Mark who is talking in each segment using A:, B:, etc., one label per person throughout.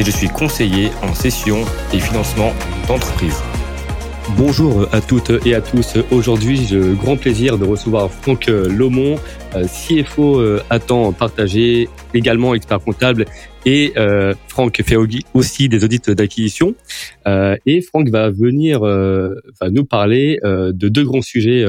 A: et je suis conseiller en session et financement d'entreprise. Bonjour à toutes et à tous. Aujourd'hui, j'ai le grand plaisir de recevoir Franck Lomont, euh, CFO euh, à temps partagé, également expert comptable. Et euh, Franck fait aussi des audits d'acquisition. et Franck va venir va nous parler de deux grands sujets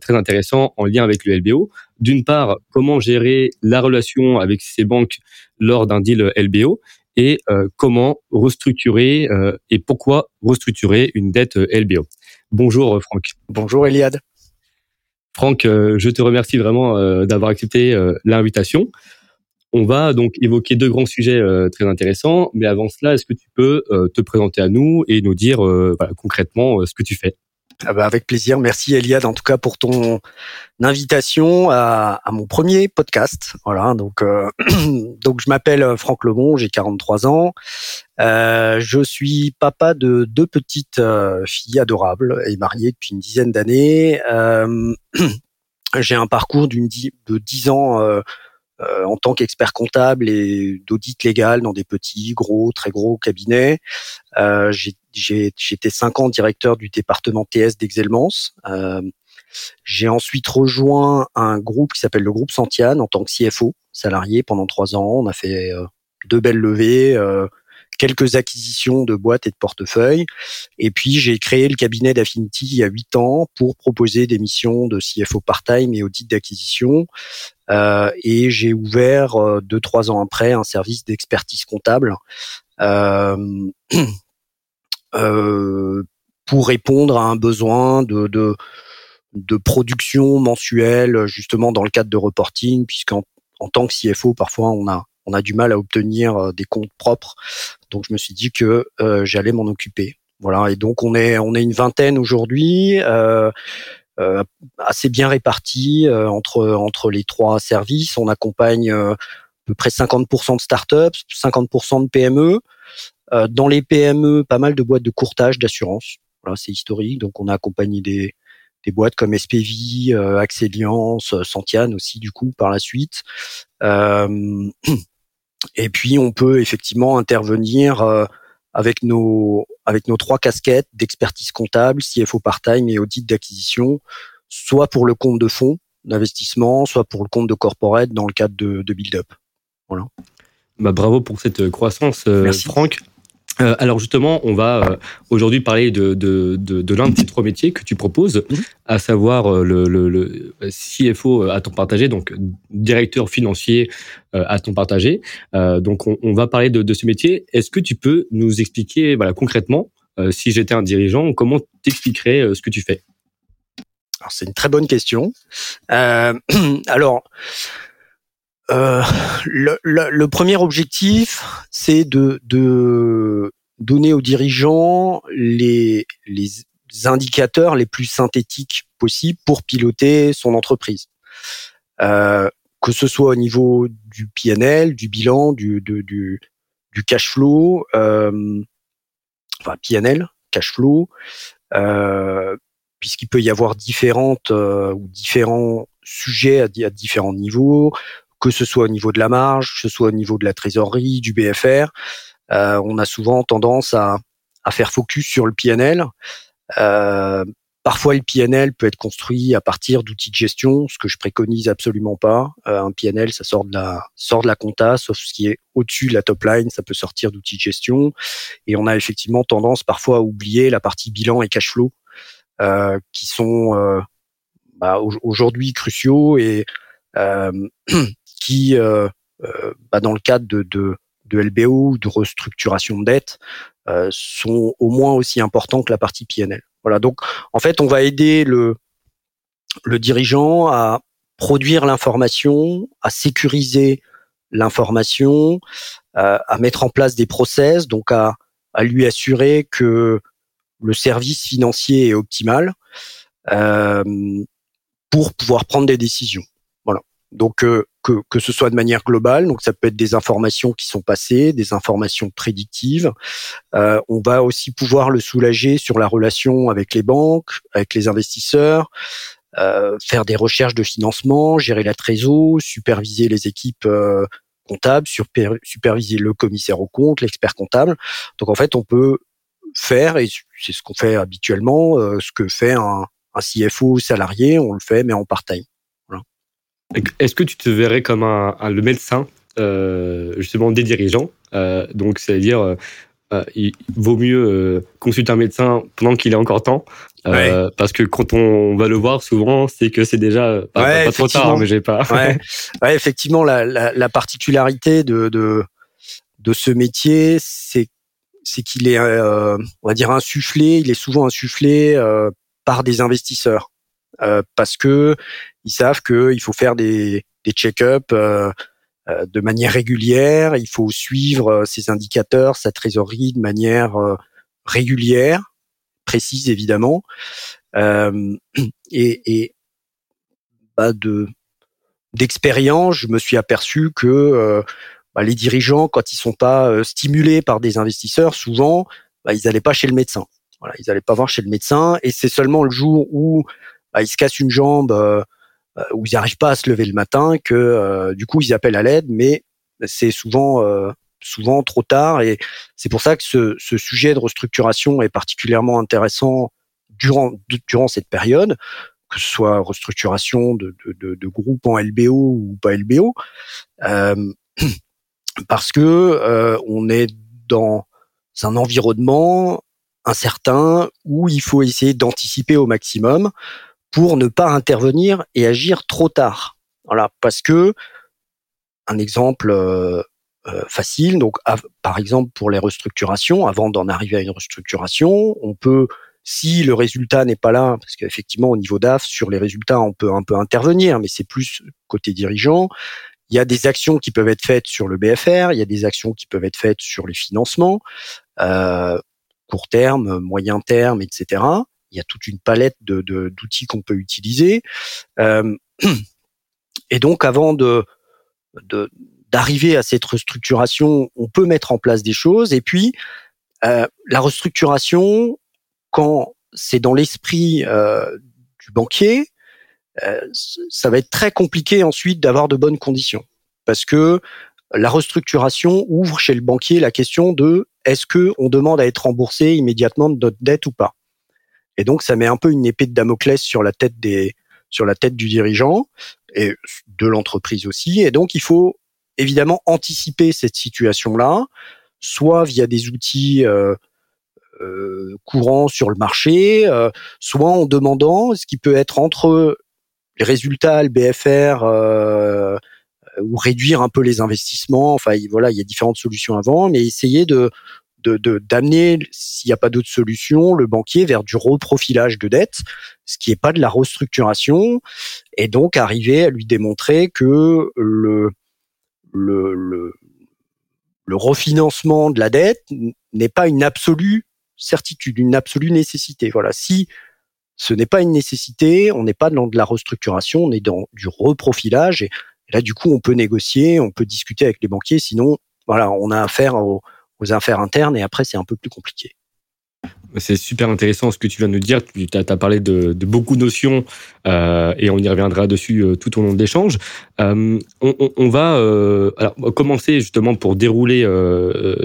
A: très intéressants en lien avec le LBO. D'une part, comment gérer la relation avec ses banques lors d'un deal LBO et euh, comment restructurer euh, et pourquoi restructurer une dette euh, LBO. Bonjour Franck.
B: Bonjour Eliade.
A: Franck, je te remercie vraiment d'avoir accepté l'invitation. On va donc évoquer deux grands sujets très intéressants, mais avant cela, est-ce que tu peux te présenter à nous et nous dire concrètement ce que tu fais?
B: Ah bah avec plaisir. Merci Eliade en tout cas pour ton invitation à, à mon premier podcast. Voilà, donc euh, donc je m'appelle Franck Lebon, j'ai 43 ans. Euh, je suis papa de deux petites euh, filles adorables et marié depuis une dizaine d'années. Euh, j'ai un parcours d'une de 10 ans euh, euh, en tant qu'expert comptable et d'audit légal dans des petits, gros, très gros cabinets. Euh, J'étais cinq ans directeur du département TS d'Exelmans. Euh, j'ai ensuite rejoint un groupe qui s'appelle le groupe Santiane en tant que CFO, salarié pendant trois ans. On a fait euh, deux belles levées, euh, quelques acquisitions de boîtes et de portefeuilles. Et puis, j'ai créé le cabinet d'Affinity il y a huit ans pour proposer des missions de CFO part-time et audit d'acquisition. Euh, et j'ai ouvert euh, deux, trois ans après un service d'expertise comptable euh, pour répondre à un besoin de, de, de production mensuelle, justement dans le cadre de reporting, puisqu'en en tant que CFO, parfois on a on a du mal à obtenir euh, des comptes propres. Donc je me suis dit que euh, j'allais m'en occuper. Voilà. Et donc on est on est une vingtaine aujourd'hui. Euh, euh, assez bien répartis entre entre les trois services. On accompagne à peu près 50% de startups, 50% de PME. Dans les PME, pas mal de boîtes de courtage d'assurance. Voilà, c'est historique. Donc on a accompagné des des boîtes comme SPV, euh, Axeliance, Santiane aussi du coup par la suite. Euh, et puis on peut effectivement intervenir euh, avec nos avec nos trois casquettes d'expertise comptable, CFO part-time et audit d'acquisition, soit pour le compte de fonds d'investissement, soit pour le compte de corporate dans le cadre de, de build-up. Voilà.
A: Bah, bravo pour cette croissance, Franck. Euh, alors justement, on va euh, aujourd'hui parler de, de, de, de l'un de ces trois métiers que tu proposes, mhm. à savoir euh, le, le, le, CFO à temps partagé, donc directeur financier à temps partagé. donc on, on, va parler de, ce métier. Est-ce que tu peux nous expliquer voilà, concrètement, si j'étais un dirigeant, comment t'expliquerais ce que tu fais?
B: Alors c'est une très bonne question. Alors euh, le, premier objectif, c'est de, de, donner aux dirigeants les, les indicateurs les plus synthétiques possibles pour piloter son entreprise. Euh, que ce soit au niveau du PNL, du bilan, du, du, du cash flow, euh, enfin PNL, cash flow, euh, puisqu'il peut y avoir différentes ou différents sujets à, différents niveaux, que ce soit au niveau de la marge, que ce soit au niveau de la trésorerie, du BFR. Euh, on a souvent tendance à, à, faire focus sur le PNL. Euh, parfois, le PNL peut être construit à partir d'outils de gestion, ce que je préconise absolument pas. Euh, un PNL, ça sort de la sort de la compta, sauf ce qui est au-dessus de la top line, ça peut sortir d'outils de gestion. Et on a effectivement tendance parfois à oublier la partie bilan et cash flow, euh, qui sont euh, bah, aujourd'hui cruciaux et qui, euh, euh, bah, dans le cadre de, de, de LBO ou de restructuration de dette, euh, sont au moins aussi importants que la partie PNL. Voilà, donc en fait, on va aider le, le dirigeant à produire l'information, à sécuriser l'information, à mettre en place des process, donc à, à lui assurer que le service financier est optimal euh, pour pouvoir prendre des décisions. Voilà. Donc euh, que, que ce soit de manière globale, donc ça peut être des informations qui sont passées, des informations prédictives. Euh, on va aussi pouvoir le soulager sur la relation avec les banques, avec les investisseurs, euh, faire des recherches de financement, gérer la trésor, superviser les équipes euh, comptables, superviser le commissaire au compte, l'expert comptable. Donc en fait, on peut faire, et c'est ce qu'on fait habituellement, euh, ce que fait un, un, CFO salarié, on le fait mais en part-time.
A: Est-ce que tu te verrais comme un, le médecin euh, justement des dirigeants euh, Donc, c'est-à-dire, euh, euh il vaut mieux euh, consulter un médecin pendant qu'il est encore temps, euh, parce que quand on va le voir, souvent, c'est que c'est déjà pas, pas trop tard, mais j'ai pas.
B: ouais. ouais, effectivement, la, la, la particularité de, de, de ce métier, c'est c'est qu'il est, on va dire, insufflé. Il est souvent insufflé par des investisseurs. Euh, parce que ils savent qu'il faut faire des, des check-up euh, euh, de manière régulière, il faut suivre ces indicateurs, sa trésorerie de manière régulière, précise évidemment, et, et bah de d'expérience, je me suis aperçu que bah, les dirigeants, quand ils sont pas stimulés par des investisseurs, souvent, bah, ils n'allaient pas chez le médecin. Voilà, ils n'allaient pas voir chez le médecin, et c'est seulement le jour où bah, ils se cassent une jambe euh, euh, ou ils n'arrivent pas à se lever le matin que euh, du coup ils appellent à l'aide, mais c'est souvent souvent trop tard. Et c'est pour ça que ce, ce, sujet de restructuration est particulièrement intéressant durant durant cette période que ce soit restructuration de, de, de, groupe en LBO ou pas LBO, euh, parce que euh, on est dans un environnement incertain où il faut essayer d'anticiper au maximum pour ne pas intervenir et agir trop tard. Voilà, parce que un exemple euh, euh, facile, donc par exemple pour les restructurations, avant d'en arriver à une restructuration, on peut, si le résultat n'est pas là, parce qu'effectivement au niveau DAF sur les résultats on peut un peu intervenir, mais c'est plus côté dirigeant. Il y a des actions qui peuvent être faites sur le BFR, il y a des actions qui peuvent être faites sur les financements, euh, court terme, moyen terme, etc il y a toute une palette de, d'outils qu'on peut utiliser. Euh, et donc, avant de, d'arriver à cette restructuration, on peut mettre en place des choses. Et puis, euh, la restructuration, quand c'est dans l'esprit euh, du banquier, ça va être très compliqué ensuite d'avoir de bonnes conditions, parce que la restructuration ouvre chez le banquier la question de est-ce que on demande à être remboursé immédiatement de notre dette ou pas. Et donc, ça met un peu une épée de Damoclès sur la tête des, sur la tête du dirigeant et de l'entreprise aussi. Et donc, il faut évidemment anticiper cette situation-là, soit via des outils euh, euh, courants sur le marché, euh, soit en demandant ce qui peut être entre les résultats, le BFR, ou réduire un peu les investissements. Enfin, voilà, il y a différentes solutions avant, mais essayer de de d'amener, s'il n'y a pas d'autre solution, le banquier vers du reprofilage de dette, ce qui n'est pas de la restructuration, et donc arriver à lui démontrer que le le, le, le refinancement de la dette n'est pas une absolue certitude, une absolue nécessité. Voilà, si ce n'est pas une nécessité, on n'est pas dans de la restructuration, on est dans du reprofilage, et là du coup on peut négocier, on peut discuter avec les banquiers, sinon voilà, on a affaire au, aux affaires internes et après c'est un peu plus compliqué.
A: C'est super intéressant ce que tu viens de nous dire. Tu as, parlé de, beaucoup de notions euh, et on y reviendra dessus euh, tout au long de l'échange. Euh, on, va commencer justement pour dérouler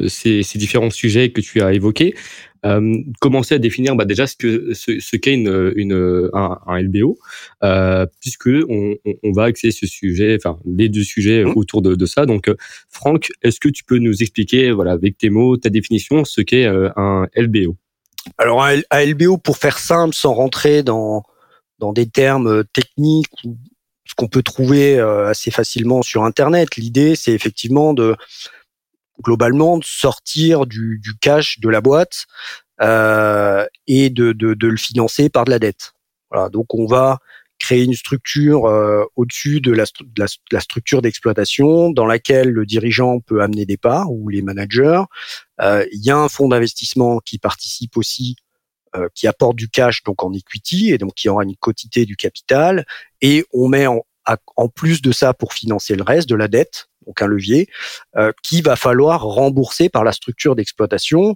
A: ces, différents sujets que tu as évoqués. Euh, commencer à définir bah, déjà ce que ce, ce qu'est une, une un, un LBO, euh, puisque on, on, va axer ce sujet, enfin les deux sujets mmh. autour de, de, ça. Donc, Franck, est-ce que tu peux nous expliquer, voilà, avec tes mots, ta définition, ce qu'est un LBO
B: alors un, LBO, pour faire simple, sans rentrer dans dans des termes euh, techniques ou ce qu'on peut trouver euh, assez facilement sur Internet, l'idée c'est effectivement de globalement de sortir du, cash de la boîte euh, et de, le financer par de la dette. Voilà, donc on va créer une structure euh, au-dessus de la, structure d'exploitation dans laquelle le dirigeant peut amener des parts ou les managers. Euh, il y a un fonds d'investissement qui participe aussi, qui apporte du cash donc en equity et donc qui aura une quotité du capital. Et on met en plus de ça pour financer le reste de la dette, donc un levier, euh, qui va falloir rembourser par la structure d'exploitation,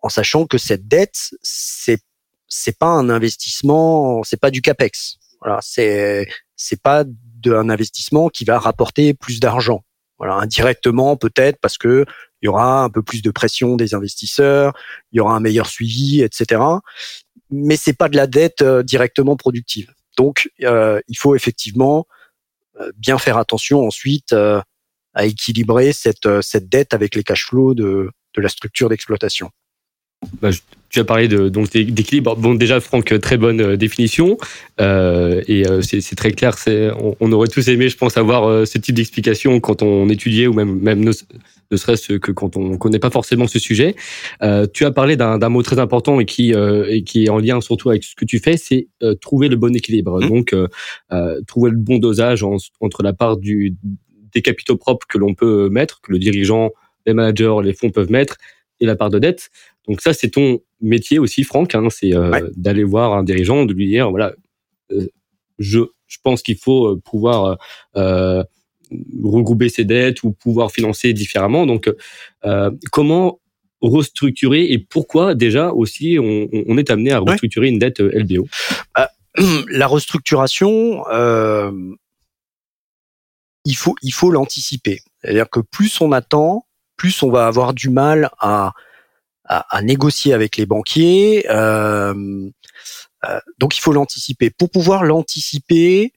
B: en sachant que cette dette, c'est c'est pas un investissement, c'est pas du capex. Voilà, c'est c'est pas un investissement qui va rapporter plus d'argent. Voilà, indirectement peut-être parce que il y aura un peu plus de pression des investisseurs, il y aura un meilleur suivi, etc. Mais c'est pas de la dette euh, directement productive. Donc, euh, il faut effectivement euh, bien faire attention ensuite à équilibrer cette, cette dette avec les cash flows de, de la structure d'exploitation.
A: Bah, tu as parlé de, donc d'équilibre. Bon, déjà, Franck, très bonne euh, définition. Euh, et euh, c'est très clair. On, on, aurait tous aimé, je pense, avoir ce type d'explication quand on étudiait ou même, même ne, serait-ce que quand on ne connaît pas forcément ce sujet. tu as parlé d'un mot très important et qui, et qui est en lien surtout avec ce que tu fais, c'est trouver le bon équilibre. Mmh. Donc, trouver le bon dosage entre la part du, des capitaux propres que l'on peut mettre, que le dirigeant, les managers, les fonds peuvent mettre, et la part de dette. Donc ça, c'est ton métier aussi, Franck, hein, c'est euh, d'aller voir un dirigeant, de lui dire, voilà, euh, je, je pense qu'il faut euh, pouvoir regrouper ses dettes ou pouvoir financer différemment. Donc, comment restructurer et pourquoi déjà aussi on, on est amené à restructurer une dette LBO
B: La restructuration, il faut il faut l'anticiper. C'est-à-dire que plus on attend, plus on va avoir du mal à à, négocier avec les banquiers. Euh, euh, donc il faut l'anticiper. Pour pouvoir l'anticiper,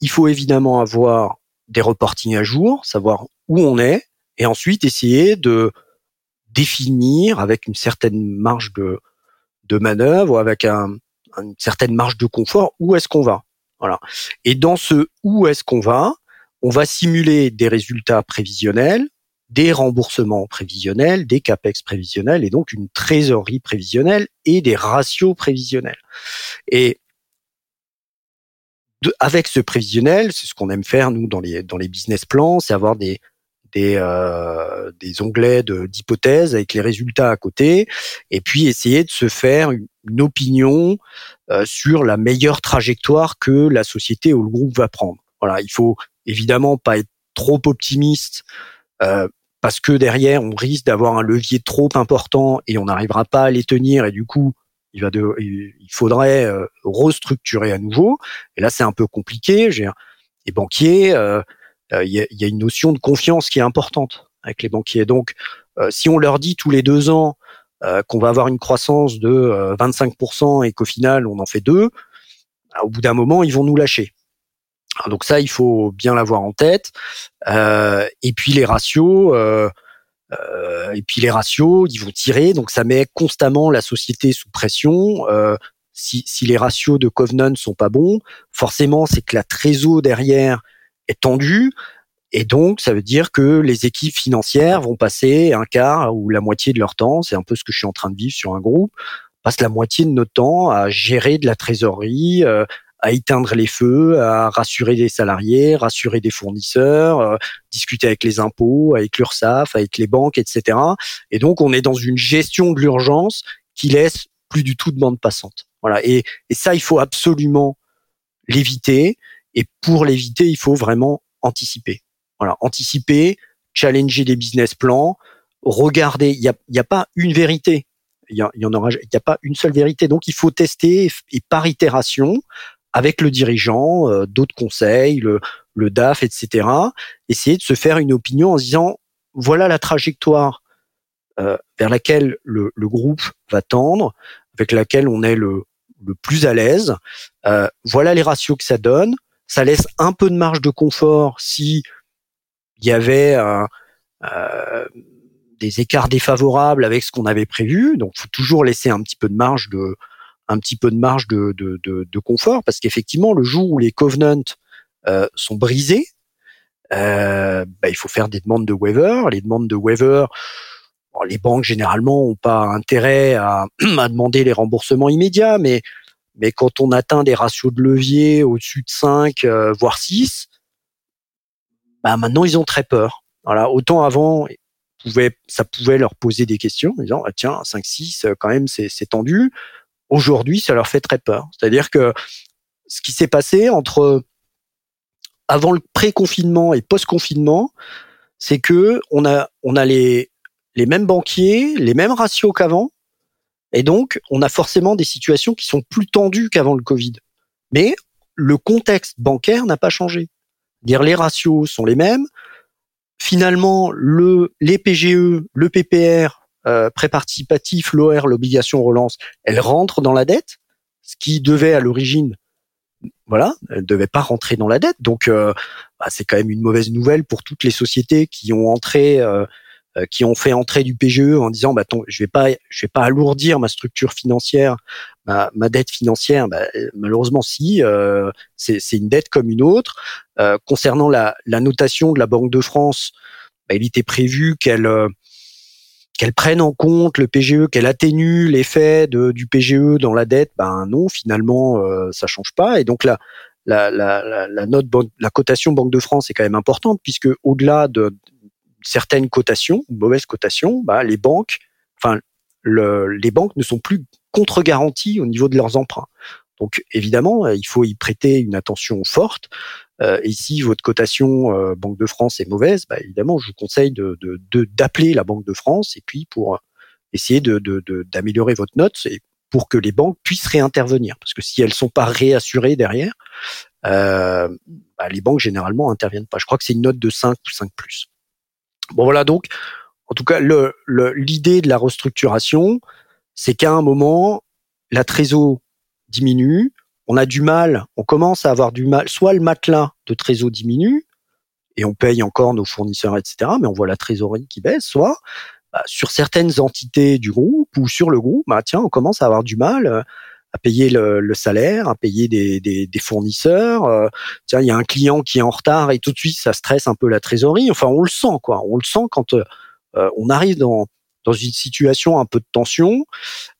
B: il faut évidemment avoir des reportings à jour, savoir où on est, et ensuite essayer de définir avec une certaine marge de, de manœuvre, avec un, une certaine marge de confort, où est-ce qu'on va. Voilà. Et dans ce où est-ce qu'on va, on va simuler des résultats prévisionnels des remboursements prévisionnels, des capex prévisionnels et donc une trésorerie prévisionnelle et des ratios prévisionnels. Et avec ce prévisionnel, c'est ce qu'on aime faire nous dans les business plans, c'est avoir des euh, onglets d'hypothèses avec les résultats à côté, et puis essayer de se faire une, opinion euh, sur la meilleure trajectoire que la société ou le groupe va prendre. Voilà, il faut évidemment pas être trop optimiste euh, parce que derrière, on risque d'avoir un levier trop important et on n'arrivera pas à les tenir et du coup, il il faudrait euh, restructurer à nouveau. Et là, c'est un peu compliqué. J'ai les banquiers, euh, euh, il y, a, une notion de confiance qui est importante avec les banquiers. Donc, si on leur dit tous les deux ans qu'on va avoir une croissance de 25% et qu'au final on en fait deux, bah, au bout d'un moment, ils vont nous lâcher. Donc ça, il faut bien l'avoir en tête. Euh, et puis les ratios, euh, euh, et puis les ratios, ils vont tirer. Donc ça met constamment la société sous pression. Si, si, les ratios de Covenant sont pas bons, forcément, c'est que la trésor derrière est tendue. Et donc, ça veut dire que les équipes financières vont passer un quart ou la moitié de leur temps, c'est un peu ce que je suis en train de vivre sur un groupe, passe la moitié de notre temps à gérer de la trésorerie, à éteindre les feux, à rassurer les salariés, rassurer des fournisseurs, euh, discuter avec les impôts, avec l'URSSAF, avec les banques, etc. Et donc on est dans une gestion de l'urgence qui laisse plus du tout de bande passante. Voilà. Et, et ça, il faut absolument l'éviter. Et pour l'éviter, il faut vraiment anticiper. Voilà, anticiper, challenger les business plans, regarder. Il n'y a, y a pas une vérité. Il y, y en aura, il n'y a pas une seule vérité. Donc, il faut tester et par itération, avec le dirigeant, euh, d'autres conseils, le, DAF, etc. Essayer de se faire une opinion en se disant voilà la trajectoire euh, vers laquelle le, groupe va tendre, avec laquelle on est le, plus à l'aise. Euh, voilà les ratios que ça donne. Ça laisse un peu de marge de confort si il y avait des écarts défavorables avec ce qu'on avait prévu. Donc, faut toujours laisser un petit peu de marge de un petit peu de marge de, de, de, confort, parce qu'effectivement, le jour où les covenants euh, sont brisés, euh, bah, il faut faire des demandes de waiver. Les demandes de waiver, les banques généralement ont pas intérêt à, à, demander les remboursements immédiats, mais mais quand on atteint des ratios de levier au-dessus de 5, voire 6, bah maintenant ils ont très peur. Voilà, autant avant, ça pouvait leur poser des questions disant ah, tiens 5 6 quand même c'est tendu. Aujourd'hui, ça leur fait très peur. C'est-à-dire que ce qui s'est passé entre avant le pré-confinement et post-confinement, c'est que on a on a les les mêmes banquiers, les mêmes ratios qu'avant, et donc on a forcément des situations qui sont plus tendues qu'avant le Covid. Mais le contexte bancaire n'a pas changé. Dire les ratios sont les mêmes, finalement, le, les PGE, le PPR, euh, prêt participatif, l'OR, l'obligation relance, elles rentrent dans la dette, ce qui devait à l'origine, voilà, elles devaient pas rentrer dans la dette. Donc, euh, bah, c'est quand même une mauvaise nouvelle pour toutes les sociétés qui ont entré euh, euh, qui ont fait entrer du PGE en disant bah je vais pas je vais pas alourdir ma structure financière ma, ma dette financière bah, malheureusement si euh, c'est une dette comme une autre euh, concernant la, la, notation de la Banque de France bah, il était prévu qu'elle qu'elle prenne en compte le PGE, qu'elle atténue l'effet du PGE dans la dette, ben non, finalement, euh, ça change pas. Et donc là, la, la, la, la note, la cotation Banque de France est quand même importante puisque au-delà de, certaines cotations, mauvaises cotations, bah, les banques, enfin, les banques ne sont plus contre-garanties au niveau de leurs emprunts. Donc évidemment, il faut y prêter une attention forte. Euh, et si votre cotation euh, Banque de France est mauvaise, bah, évidemment, je vous conseille de, d'appeler la Banque de France et puis pour essayer de, d'améliorer votre note et pour que les banques puissent réintervenir. Parce que si elles sont pas réassurées derrière, bah, les banques généralement interviennent pas. Je crois que c'est une note de 5 ou 5 plus. Bon voilà donc, en tout cas, le, l'idée de la restructuration, c'est qu'à un moment, la trésor diminue, on a du mal, on commence à avoir du mal, soit le matelas de trésor diminue, et on paye encore nos fournisseurs, etc., mais on voit la trésorerie qui baisse, soit bah, sur certaines entités du groupe ou sur le groupe, bah, tiens, on commence à avoir du mal euh, à payer le, salaire, à payer des, fournisseurs. Euh, tiens, il y a un client qui est en retard et tout de suite ça stresse un peu la trésorerie. Enfin, on le sent quoi. On le sent quand euh, on arrive dans dans une situation un peu de tension.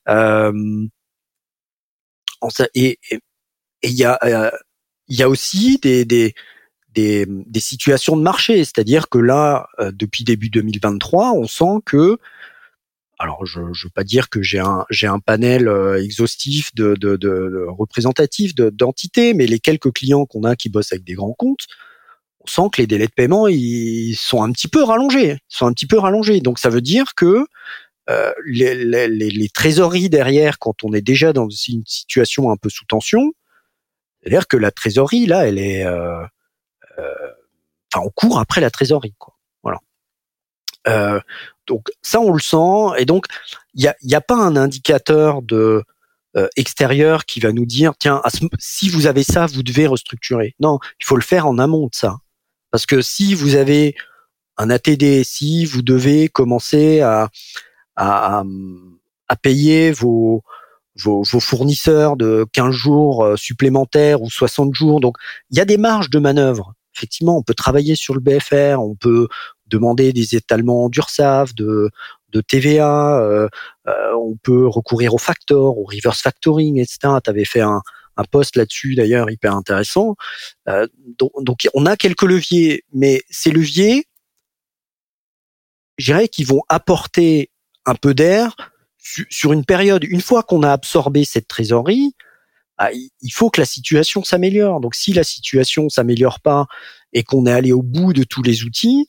B: Euh, il y a il y a aussi des, des des, des situations de marché, c'est-à-dire que là, depuis début 2023, on sent que alors je ne veux pas dire que j'ai un j'ai un panel euh, exhaustif de, de, de, représentatif d'entités, mais les quelques clients qu'on a qui bossent avec des grands comptes, on sent que les délais de paiement ils sont un petit peu rallongés, ils sont un petit peu rallongés. Donc ça veut dire que euh, les, les, les, trésoreries derrière, quand on est déjà dans une situation un peu sous tension, c'est-à-dire que la trésorerie là, elle est, euh, euh, on court après la trésorerie quoi. Voilà. Euh, donc ça, on le sent. Et donc, il n'y a, a pas un indicateur de euh, extérieur qui va nous dire, tiens, si vous avez ça, vous devez restructurer. Non, il faut le faire en amont de ça. Parce que si vous avez un ATD, si vous devez commencer à, à, à payer vos, vos, vos, fournisseurs de 15 jours euh, supplémentaires ou 60 jours, donc il y a des marges de manœuvre. Effectivement, on peut travailler sur le BFR, on peut demander des étalements d'URSAF, de, de TVA, euh, euh, on peut recourir au factor, au reverse factoring, etc. Tu avais fait un, un post là-dessus d'ailleurs hyper intéressant. Euh, donc, donc, on a quelques leviers, mais ces leviers, je dirais qu'ils vont apporter un peu d'air sur une période. Une fois qu'on a absorbé cette trésorerie, bah, il faut que la situation s'améliore. Donc si la situation s'améliore pas et qu'on est allé au bout de tous les outils,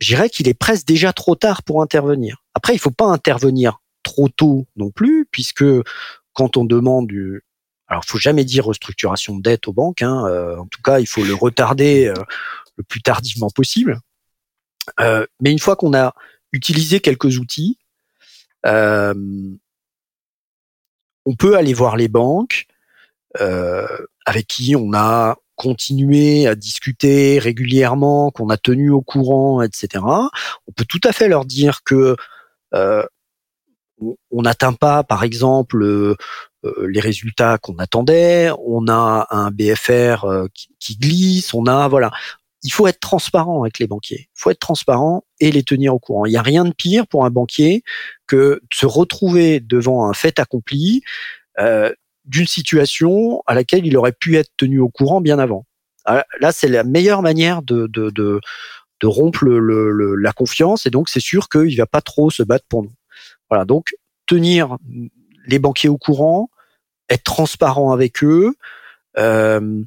B: je dirais qu'il est presque déjà trop tard pour intervenir. Après, il faut pas intervenir trop tôt non plus, puisque quand on demande du, alors faut jamais dire restructuration de dette aux banques. Hein, euh, en tout cas, il faut le retarder euh, le plus tardivement possible. Euh, mais une fois qu'on a utilisé quelques outils, on peut aller voir les banques avec qui on a continuer à discuter régulièrement, qu'on a tenu au courant, etc. On peut tout à fait leur dire que euh, on n'atteint pas, par exemple, euh, les résultats qu'on attendait. On a un BFR euh, qui, glisse. On a voilà. Il faut être transparent avec les banquiers. Il faut être transparent et les tenir au courant. Il n'y a rien de pire pour un banquier que de se retrouver devant un fait accompli. Euh, d'une situation à laquelle il aurait pu être tenu au courant bien avant. Ah, là, c'est la meilleure manière de, de, de, de rompre le, le, la confiance et donc c'est sûr qu'il va pas trop se battre pour nous. Voilà, donc tenir les banquiers au courant, être transparent avec eux, euh,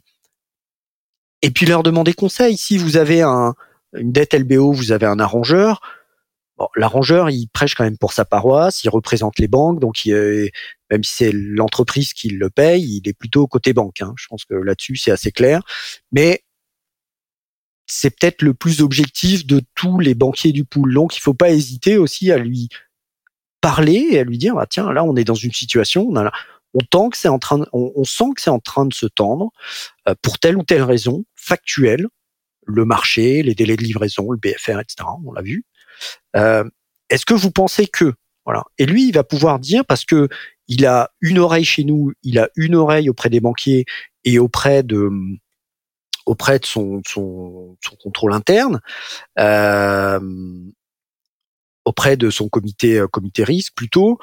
B: et puis leur demander conseil. Si vous avez un, une dette LBO, vous avez un arrangeur. Bon, l'arrangeur, il prêche quand même pour sa paroisse, il représente les banques, donc il, même si c'est l'entreprise qui le paye, il est plutôt côté banque. Hein. Je pense que là-dessus, c'est assez clair. Mais c'est peut-être le plus objectif de tous les banquiers du pool. Donc, il faut pas hésiter aussi à lui parler et à lui dire, bah, tiens, là, on est dans une situation, on, a, on, que c'est en train, on, sent que c'est en train de se tendre euh, pour telle ou telle raison factuelle, le marché, les délais de livraison, le BFR, etc. On l'a vu. Euh, Est-ce que vous pensez que voilà Et lui, il va pouvoir dire parce que il a une oreille chez nous, il a une oreille auprès des banquiers et auprès de auprès de son, son, son contrôle interne, euh, auprès de son comité comité risque plutôt,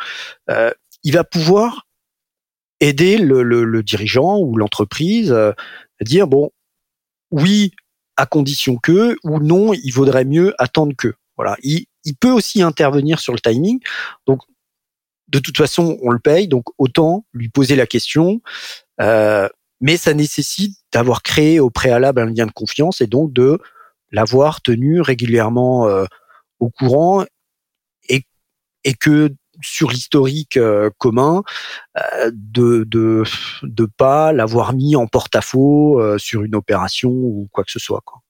B: euh, il va pouvoir aider le, le, le dirigeant ou l'entreprise euh, à dire bon oui à condition que ou non il vaudrait mieux attendre que. Voilà. Il, il peut aussi intervenir sur le timing. Donc de toute façon on le paye. Donc autant lui poser la question. Euh, mais ça nécessite d'avoir créé au préalable un lien de confiance et donc de l'avoir tenu régulièrement euh, au courant et, et que sur l'historique euh, commun euh, de de de pas l'avoir mis en porte-à-faux euh, sur une opération ou quoi que ce soit quoi.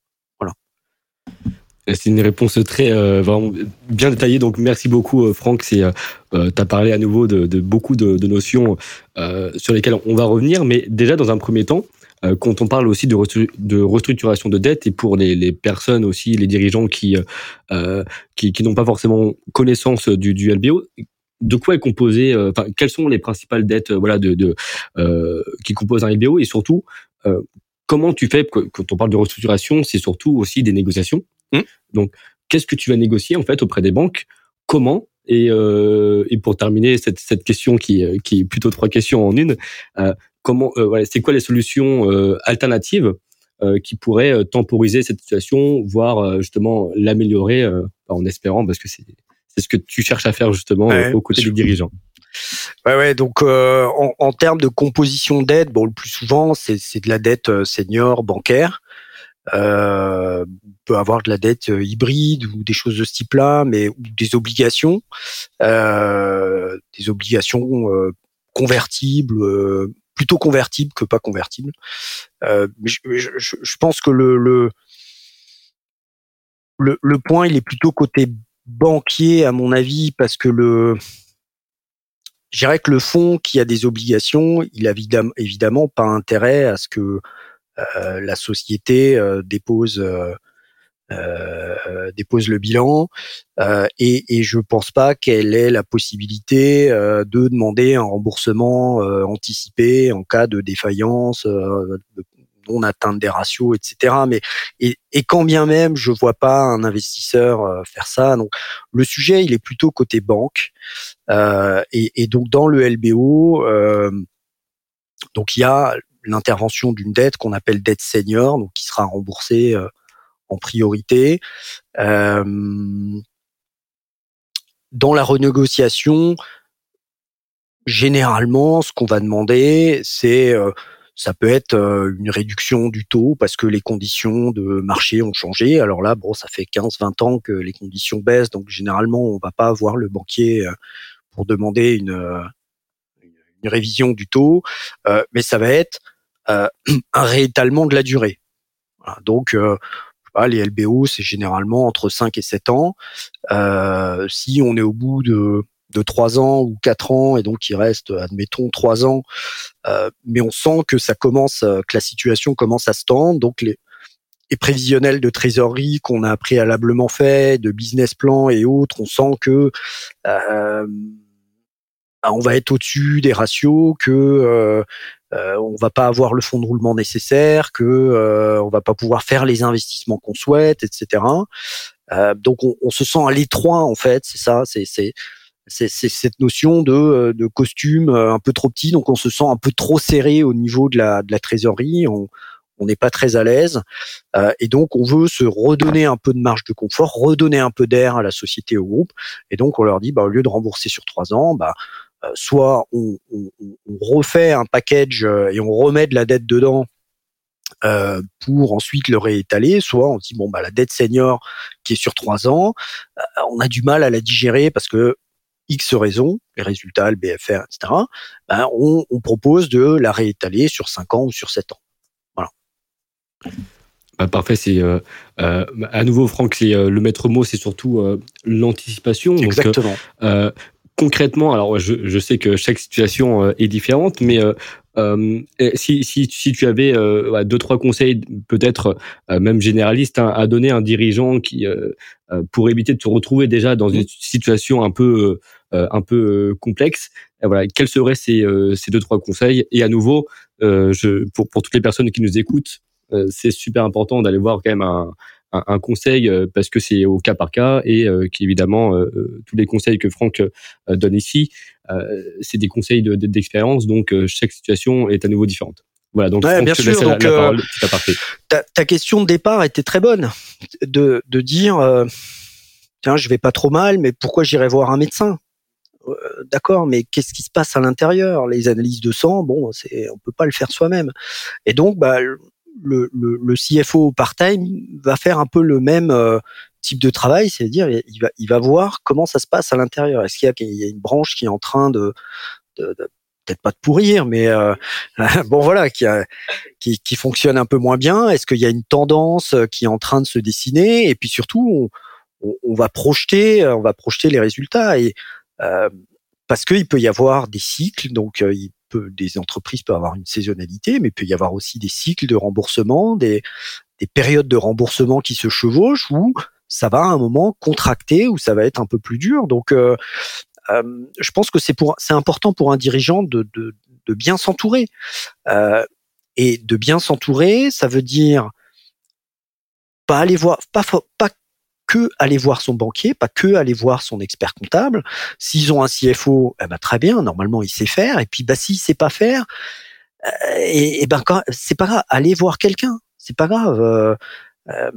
B: Voilà.
A: C'est une réponse très bien détaillée. Donc merci beaucoup Franck. C'est euh, tu as parlé à nouveau de, beaucoup de, notions sur lesquelles on va revenir, mais déjà dans un premier temps, quand on parle aussi de, de restructuration de dette et pour les, personnes aussi, les dirigeants qui qui, n'ont pas forcément connaissance du LBO, de quoi est composé, euh, enfin, quelles sont les principales dettes, euh, voilà, de, de euh, qui composent un LBO et surtout, comment tu fais quand on parle de restructuration, c'est surtout aussi des négociations. Mmh. Donc, qu'est-ce que tu vas négocier en fait auprès des banques? Comment? Et, euh, et pour terminer cette, cette question qui, qui est plutôt trois questions en une, euh, comment, euh, voilà, c'est quoi les solutions alternatives qui pourraient temporiser cette situation, voire justement l'améliorer en espérant, parce que c'est c'est ce que tu cherches à faire justement ouais, aux côtés des dirigeants.
B: Ouais, ouais. Donc, euh, en, en, termes de composition d'aide, bon, le plus souvent, c'est de la dette euh, senior bancaire. Euh, on peut avoir de la dette hybride ou des choses de ce type-là, mais ou des obligations, euh, des obligations euh, convertibles, plutôt convertibles que pas convertibles. mais je, je, je, pense que le, le le, le point, il est plutôt côté banquier à mon avis parce que le je dirais que le fonds qui a des obligations, il a évidemment, pas intérêt à ce que euh, la société euh, dépose euh, dépose le bilan. Et, et je pense pas qu'elle ait la possibilité de demander un remboursement anticipé en cas de défaillance, non atteinte des ratios, etc. Mais et, et, quand bien même, je vois pas un investisseur euh, faire ça. Donc le sujet, il est plutôt côté banque. Euh, et, et, donc dans le LBO, euh, donc il y a l'intervention d'une dette qu'on appelle dette senior, donc qui sera remboursée euh, en priorité. Euh, dans la renégociation, généralement, ce qu'on va demander, c'est ça peut être euh, une réduction du taux parce que les conditions de marché ont changé. Alors là, bon, ça fait 15-20 ans que les conditions baissent, donc généralement, on va pas avoir le banquier euh, pour demander une, euh, une révision du taux, mais ça va être un réétalement de la durée. Donc, les LBO, c'est généralement entre 5 et 7 ans. si on est au bout de de trois ans ou quatre ans et donc il reste admettons trois ans euh, mais on sent que ça commence euh, que la situation commence à se tendre. Donc les, les prévisionnels de trésorerie qu'on a préalablement fait de business plan et autres on sent que euh, bah, on va être au-dessus des ratios que euh, euh, on va pas avoir le fonds de roulement nécessaire que euh, on va pas pouvoir faire les investissements qu'on souhaite etc donc on, on, se sent à l'étroit en fait c'est ça c'est c'est cette notion de, de costume un peu trop petit, donc on se sent un peu trop serré au niveau de la, de la trésorerie. On, on n'est pas très à l'aise. Euh, et donc on veut se redonner un peu de marge de confort, redonner un peu d'air à la société au groupe. Et donc on leur dit bah au lieu de rembourser sur trois ans, bah euh, soit on, on, on, refait un package euh, et on remet de la dette dedans euh, pour ensuite le réétaler, soit on dit bon bah la dette senior qui est sur trois ans, on a du mal à la digérer parce que X raisons, les résultats, le BFR, etc. Ben, on, on propose de la réétaler sur cinq ans ou sur sept ans.
A: Bah, parfait, c'est euh, euh, à nouveau Franck, c'est euh, le maître mot, c'est surtout l'anticipation.
B: Exactement.
A: concrètement, alors je, sais que chaque situation est différente, mais si, si, si, tu avais deux trois conseils, peut-être même généralistes, hein, à donner à un dirigeant qui pour éviter de se retrouver déjà dans une situation un peu un peu complexe, voilà, quels seraient ces, ces deux trois conseils? Et à nouveau, je, pour pour toutes les personnes qui nous écoutent euh, c'est super important d'aller voir quand même un, un, conseil euh, parce que c'est au cas par cas et euh, qu'évidemment tous les conseils que Franck donne ici, c'est des conseils d'expérience, donc chaque situation est à nouveau différente.
B: Voilà, donc bien sûr. donc, ta, ta, question de départ était très bonne, de, de dire tiens, je vais pas trop mal, mais pourquoi j'irai voir un médecin? D'accord, mais qu'est-ce qui se passe à l'intérieur? Les analyses de sang, bon, c'est on peut pas le faire soi-même. Et donc, bah, le, le, le CFO part-time va faire un peu le même euh, type de travail, c'est-à-dire il va, il va voir comment ça se passe à l'intérieur. Est-ce qu'il y, y, a une branche qui est en train de, de, de peut-être pas de pourrir, mais euh, bon voilà, qui, a, qui, qui, fonctionne un peu moins bien. Est-ce qu'il y a une tendance qui est en train de se dessiner? Et puis surtout, on, on, va projeter, on va projeter les résultats et euh, parce qu'il peut y avoir des cycles, donc euh, il des entreprises peuvent avoir une saisonnalité, mais il peut y avoir aussi des cycles de remboursement, des, des périodes de remboursement qui se chevauchent où ça va à un moment contracter, où ça va être un peu plus dur. Donc, euh, euh, je pense que c'est pour c'est important pour un dirigeant de, de, de bien s'entourer. Euh, et de bien s'entourer, ça veut dire pas aller voir, pas, pas que aller voir son banquier, pas que aller voir son expert comptable. S'ils ont un CFO, eh ben, très bien, normalement il sait faire. Et puis bah s'il sait pas faire, euh, et, et, ben c'est pas grave, aller voir quelqu'un, c'est pas grave. Euh, euh,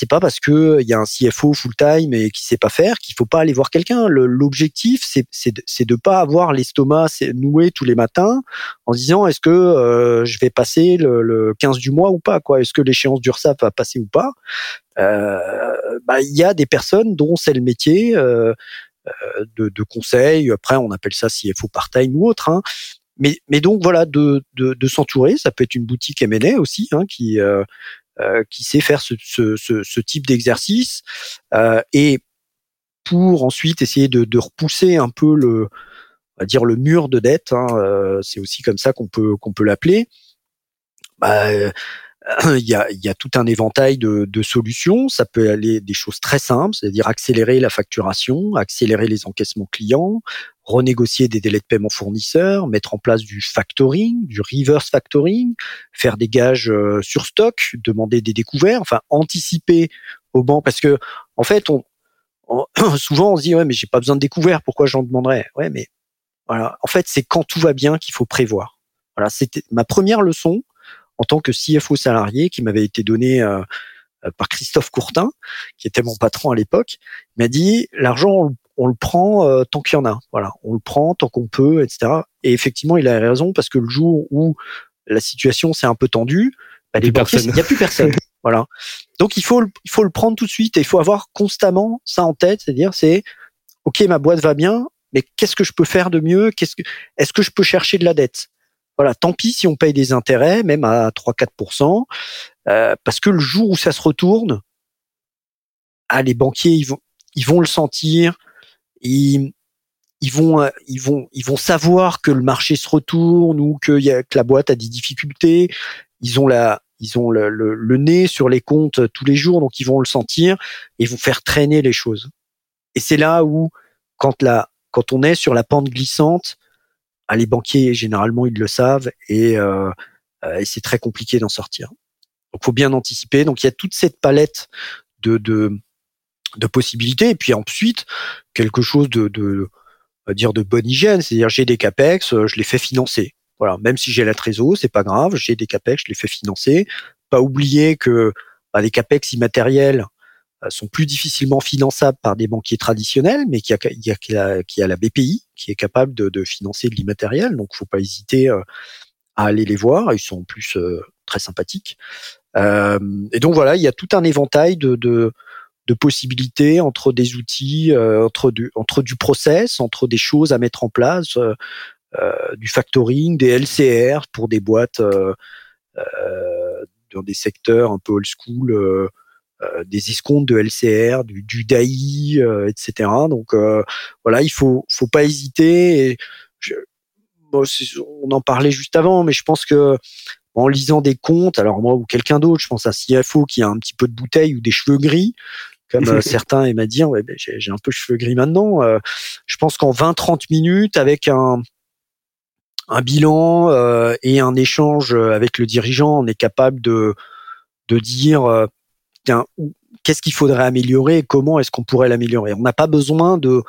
B: c'est pas parce que il y a un CFO full time et qui sait pas faire qu'il faut pas aller voir quelqu'un. L'objectif, c'est c'est de, de pas avoir l'estomac noué tous les matins en disant est-ce que euh, je vais passer le, le, 15 du mois ou pas quoi? Est-ce que l'échéance d'URSSAF va passer ou pas? Euh, bah, il y a des personnes dont c'est le métier euh, euh, de, de, conseil. Après, on appelle ça CFO part-time ou autre. Hein. Mais, mais donc voilà, de, de, de s'entourer, ça peut être une boutique M&A aussi hein, qui euh, euh, qui sait faire ce, ce, ce, ce type d'exercice euh, et pour ensuite essayer de, de, repousser un peu le on va dire le mur de dette. Hein, euh, c'est aussi comme ça qu'on peut qu'on peut l'appeler. Bah, il y a, il y a tout un éventail de, de, solutions. Ça peut aller des choses très simples, c'est-à-dire accélérer la facturation, accélérer les encaissements clients, renégocier des délais de paiement fournisseurs, mettre en place du factoring, du reverse factoring, faire des gages euh, sur stock, demander des découverts, enfin anticiper au banc parce que en fait on, souvent on se dit ouais mais j'ai pas besoin de découvert, pourquoi j'en demanderais? Ouais mais voilà, en fait c'est quand tout va bien qu'il faut prévoir. Voilà, c'était ma première leçon en tant que CFO salarié qui m'avait été donné euh, euh, par Christophe Courtin, qui était mon patron à l'époque, m'a dit l'argent on, le prend euh, tant qu'il y en a, voilà, on le prend tant qu'on peut, etc. Et effectivement, il a raison parce que le jour où la situation s'est un peu tendue, bah, il n'y a plus personne. voilà. Donc il faut il faut le prendre tout de suite et il faut avoir constamment ça en tête, c'est-à-dire c'est ok ma boîte va bien, mais qu'est-ce que je peux faire de mieux? Qu'est-ce que est-ce que je peux chercher de la dette? Voilà, tant pis si on paye des intérêts, même à 3-4%, euh, parce que le jour où ça se retourne, ah, les banquiers, ils vont, ils vont le sentir, ils, ils vont, euh, ils vont, ils vont savoir que le marché se retourne ou que, la boîte a des difficultés. Ils ont la, ils ont le, le, nez sur les comptes tous les jours, donc ils vont le sentir et vont faire traîner les choses. Et c'est là où, quand la, quand on est sur la pente glissante, les banquiers généralement ils le savent et, euh, euh, et c'est très compliqué d'en sortir. Donc faut bien anticiper. Donc il y a toute cette palette de, possibilités et puis ensuite quelque chose de, de dire de bonne hygiène, c'est-à-dire j'ai des capex, je les fais financer. Voilà, même si j'ai la trésor, c'est pas grave, j'ai des capex, je les fais financer. Pas oublier que bah, les capex immatériels sont plus difficilement finançables par des banquiers traditionnels, mais qu'il y, y, a, la BPI qui est capable de, de financer de l'immatériel, donc faut pas hésiter à aller les voir. Ils sont en plus très sympathiques. Euh, et donc voilà, il y a tout un éventail de, de, de possibilités entre des outils, euh, entre, du, entre du process, entre des choses à mettre en place, euh, du factoring, des LCR pour des boîtes dans des secteurs un peu old school. Des escomptes de LCR, du, du DAI, etc. Donc voilà, il faut faut pas hésiter. Et je, on en parlait juste avant, mais je pense que en lisant des comptes, alors moi ou quelqu'un d'autre, je pense à CFO qui a un petit peu de bouteille ou des cheveux gris, comme euh, certains aiment à dire, ouais, ben, j'ai un peu de cheveux gris maintenant. Euh, je pense qu'en 20-30 minutes, avec un, un bilan euh, et un échange avec le dirigeant, on est capable de, de dire qu'est-ce qu'il faudrait améliorer et comment est-ce qu'on pourrait l'améliorer? On n'a pas besoin de,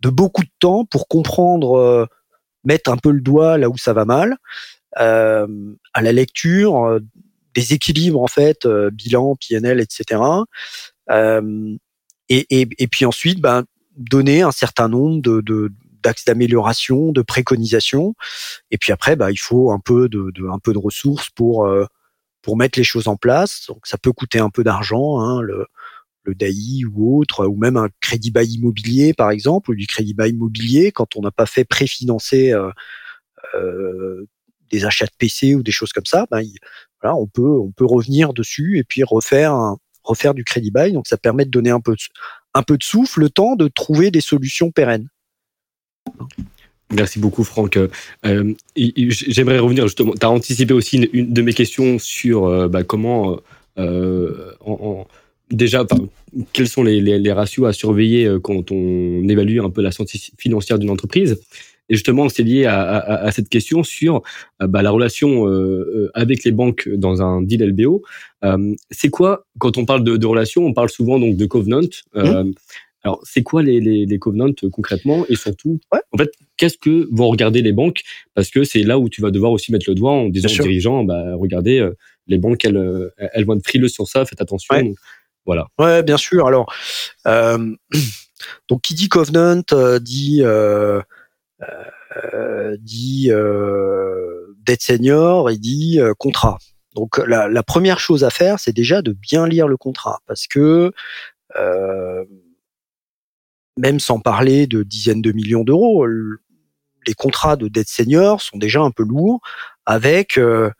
B: de beaucoup de temps pour comprendre, mettre un peu le doigt là où ça va mal. Euh, à la lecture, euh, des équilibres en fait, euh, bilan, PNL, etc. Et, et, et, puis ensuite, ben, donner un certain nombre de, d'axes d'amélioration, de préconisations. Et puis après, bah, il faut un peu de, de, un peu de ressources pour pour mettre les choses en place. Donc ça peut coûter un peu d'argent, hein, le, le DAI ou autre, ou même un crédit bail immobilier par exemple, ou du crédit bail immobilier quand on n'a pas fait préfinancer euh, euh, des achats de PC ou des choses comme ça, ben, voilà, on peut on peut revenir dessus et puis refaire refaire du crédit bail. Donc ça permet de donner un peu de, un peu de souffle, le temps de trouver des solutions pérennes.
A: Merci beaucoup, Franck. Euh, J'aimerais revenir justement. Tu as anticipé aussi une, de mes questions sur euh, bah, comment, euh, en, déjà, quels sont les, les, les, ratios à surveiller euh, quand on évalue un peu la santé financière d'une entreprise? Et justement, c'est lié à, à, à, cette question sur euh, bah, la relation euh, euh, avec les banques dans un deal LBO. Euh, c'est quoi, quand on parle de, de relation, on parle souvent donc de covenant. Mmh. Alors, c'est quoi les, les, les covenants concrètement? Et surtout, ouais. en fait, qu'est-ce que vont regarder les banques? Parce que c'est là où tu vas devoir aussi mettre le doigt en disant aux dirigeants, bah, regardez, les banques, elles, elles vont être frileuses sur ça, faites attention. Ouais. voilà.
B: Ouais, bien sûr. Alors, euh, donc qui dit covenant dit euh, euh, dit euh, dette senior et dit euh, contrat. Donc la, la, première chose à faire, c'est déjà de bien lire le contrat, parce que euh, même sans parler de dizaines de millions d'euros, les contrats de dette senior sont déjà un peu lourds, avec euh,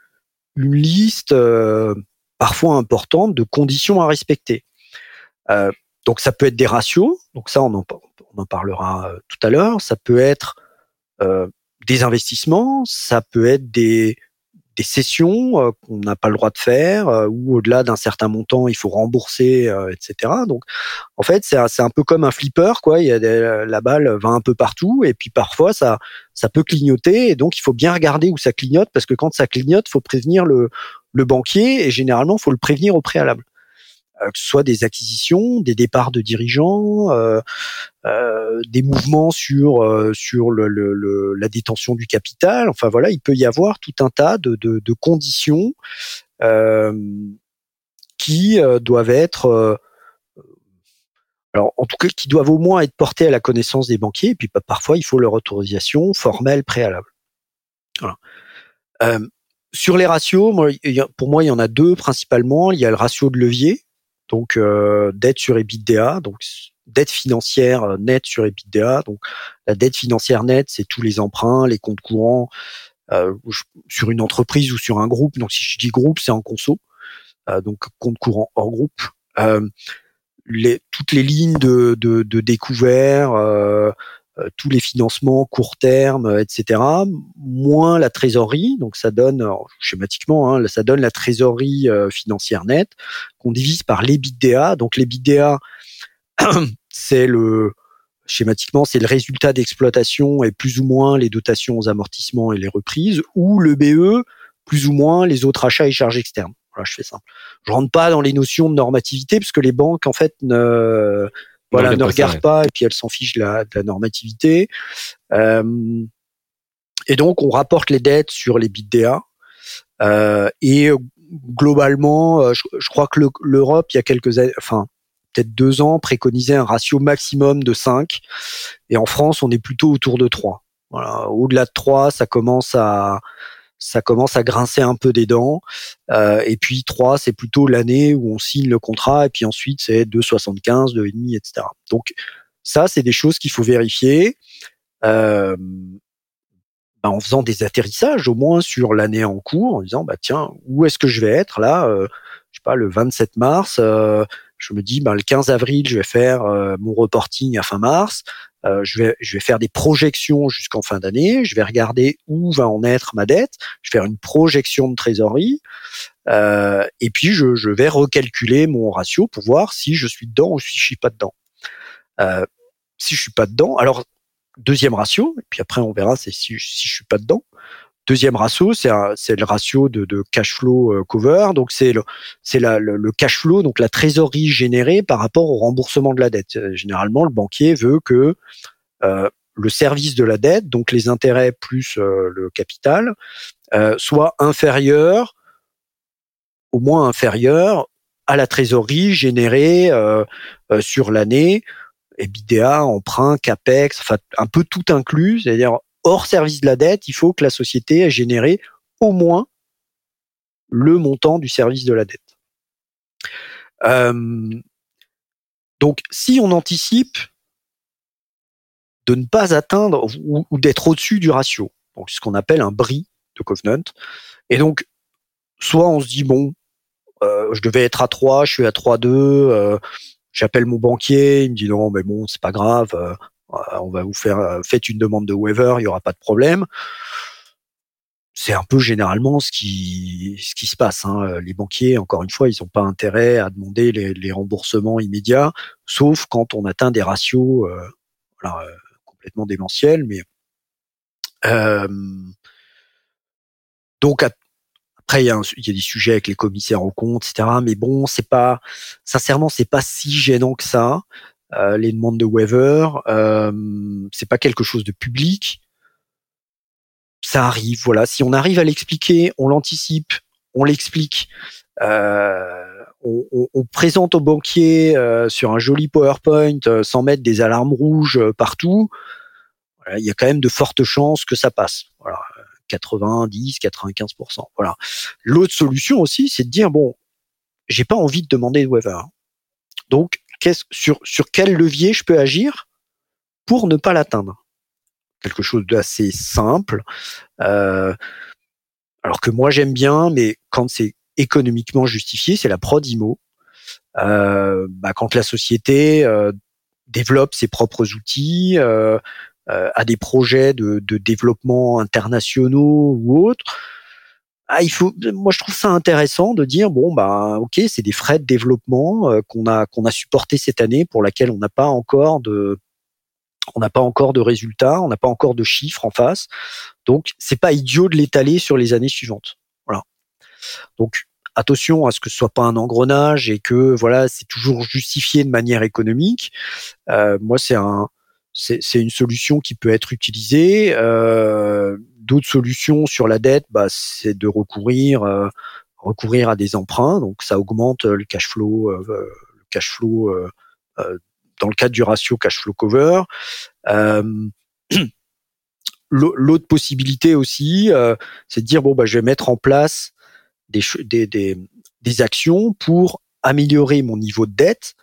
B: une liste euh, parfois importante de conditions à respecter. donc ça peut être des ratios, donc ça on en, parlera tout à l'heure. Ça peut être euh, des investissements, ça peut être des, des sessions euh, qu'on n'a pas le droit de faire, euh, ou au-delà d'un certain montant, il faut rembourser, euh, etc. Donc, en fait, c'est un peu comme un flipper, quoi. Il y a des, la balle va un peu partout, et puis parfois ça ça peut clignoter, et donc il faut bien regarder où ça clignote, parce que quand ça clignote, faut prévenir le le banquier, et généralement, faut le prévenir au préalable. Euh, que ce soit des acquisitions, des départs de dirigeants, euh, euh, des mouvements sur sur la détention du capital. Enfin voilà, il peut y avoir tout un tas de, de, conditions qui doivent être alors, en tout cas, qui doivent au moins être portées à la connaissance des banquiers. Et puis, parfois, il faut leur autorisation formelle préalable. Sur les ratios, pour moi, il y en a deux principalement. Il y a le ratio de levier, donc euh, dette sur EBITDA, donc dette financière euh, nette sur EBITDA. Donc la dette financière nette, c'est tous les emprunts, les comptes courants euh, sur une entreprise ou sur un groupe. Donc si je dis groupe, c'est en conso. Euh, donc compte courant hors groupe. Euh, les, toutes les lignes de, de, de découvert, euh, tous les financements court terme, euh, etc. Moins la trésorerie, donc ça donne schématiquement, hein, ça donne la trésorerie euh, financière nette qu'on divise par l'EBITDA. Donc l'EBITDA, c'est le schématiquement, c'est le résultat d'exploitation et plus ou moins les dotations aux amortissements et les reprises, ou le BE, plus ou moins les autres achats et charges externes. Voilà, je fais simple. Je rentre pas dans les notions de normativité puisque les banques en fait ne voilà, ne regarde pas et puis elle s'en fiche de la, de la normativité. Euh, et donc, on rapporte les dettes sur les BITDA. Euh, et globalement, euh, je, je crois que l'Europe, il y a quelques années, enfin, peut-être deux ans, préconisait un ratio maximum de 5. Et en France, on est plutôt autour de 3. Voilà. Au-delà de 3, ça commence à ça commence à grincer un peu des dents. Euh, et puis 3, c'est plutôt l'année où on signe le contrat. Et puis ensuite, c'est 2,75, 2,5, etc. Donc ça, c'est des choses qu'il faut vérifier. Euh, bah, en faisant des atterrissages au moins sur l'année en cours, en disant bah tiens où est-ce que je vais être? Là, euh, je sais pas le 27 mars, euh, je me dis bah, le 15 avril je vais faire euh, mon reporting à fin mars, euh, je vais je vais faire des projections jusqu'en fin d'année, je vais regarder où va en être ma dette, je vais faire une projection de trésorerie et puis je, je vais recalculer mon ratio pour voir si je suis dedans ou si je suis pas dedans. si je suis pas dedans, alors Deuxième ratio, et puis après on verra si, si je suis pas dedans. Deuxième ratio, c'est le ratio de, de, cash flow euh, cover. Donc c'est le, le, cash flow, donc la trésorerie générée par rapport au remboursement de la dette. Euh, généralement, le banquier veut que euh, le service de la dette, donc les intérêts plus euh, le capital, euh, soit inférieur, au moins inférieur à la trésorerie générée sur l'année EBITDA, emprunt, capex, enfin un peu tout inclus, c'est-à-dire hors service de la dette, il faut que la société ait généré au moins le montant du service de la dette. Euh, donc, si on anticipe de ne pas atteindre ou, d'être au-dessus du ratio, donc ce qu'on appelle un bris de Covenant, et donc soit on se dit bon, euh, je devais être à 3, je suis à 3,2, euh, J'appelle mon banquier, il me dit non, mais bon, c'est pas grave, euh, on va vous faire, euh, faites une demande de waiver, il y aura pas de problème. C'est un peu généralement ce qui ce qui se passe. Hein. Les banquiers, encore une fois, ils n'ont pas intérêt à demander les, remboursements immédiats, sauf quand on atteint des ratios euh, complètement démentiels. Mais donc après, il y, a des sujets avec les commissaires aux comptes, etc. Mais bon, c'est pas, sincèrement, c'est pas si gênant que ça. Euh, les demandes de waiver, euh, c'est pas quelque chose de public. Ça arrive, voilà. Si on arrive à l'expliquer, on l'anticipe, on l'explique. Euh, on, on, présente au banquier euh, sur un joli PowerPoint euh, sans mettre des alarmes rouges partout. Voilà, il y a quand même de fortes chances que ça passe. Voilà. 90, 95%. Voilà. L'autre solution aussi, c'est de dire bon, j'ai pas envie de demander de waiver. Donc, qu'est-ce, sur, quel levier je peux agir pour ne pas l'atteindre? Quelque chose d'assez simple. Euh, alors que moi j'aime bien, mais quand c'est économiquement justifié, c'est la prod IMO. Euh, bah, quand la société euh, développe ses propres outils, euh, euh, à des projets de, développement internationaux ou autres, ah, il faut, moi je trouve ça intéressant de dire bon bah ok c'est des frais de développement euh, qu'on a qu'on a supporté cette année pour laquelle on n'a pas encore de on n'a pas encore de résultats, on n'a pas encore de chiffres en face, donc c'est pas idiot de l'étaler sur les années suivantes. Voilà. Donc attention à ce que ce soit pas un engrenage et que voilà c'est toujours justifié de manière économique. Euh, moi c'est un c'est une solution qui peut être utilisée. Euh, D'autres solutions sur la dette, bah, c'est de recourir euh, recourir à des emprunts. Donc ça augmente le cash flow, euh, le cash flow euh, euh, dans le cadre du ratio cash flow cover. L'autre possibilité aussi, c'est de dire bon bah je vais mettre en place des, actions pour améliorer mon niveau de dette.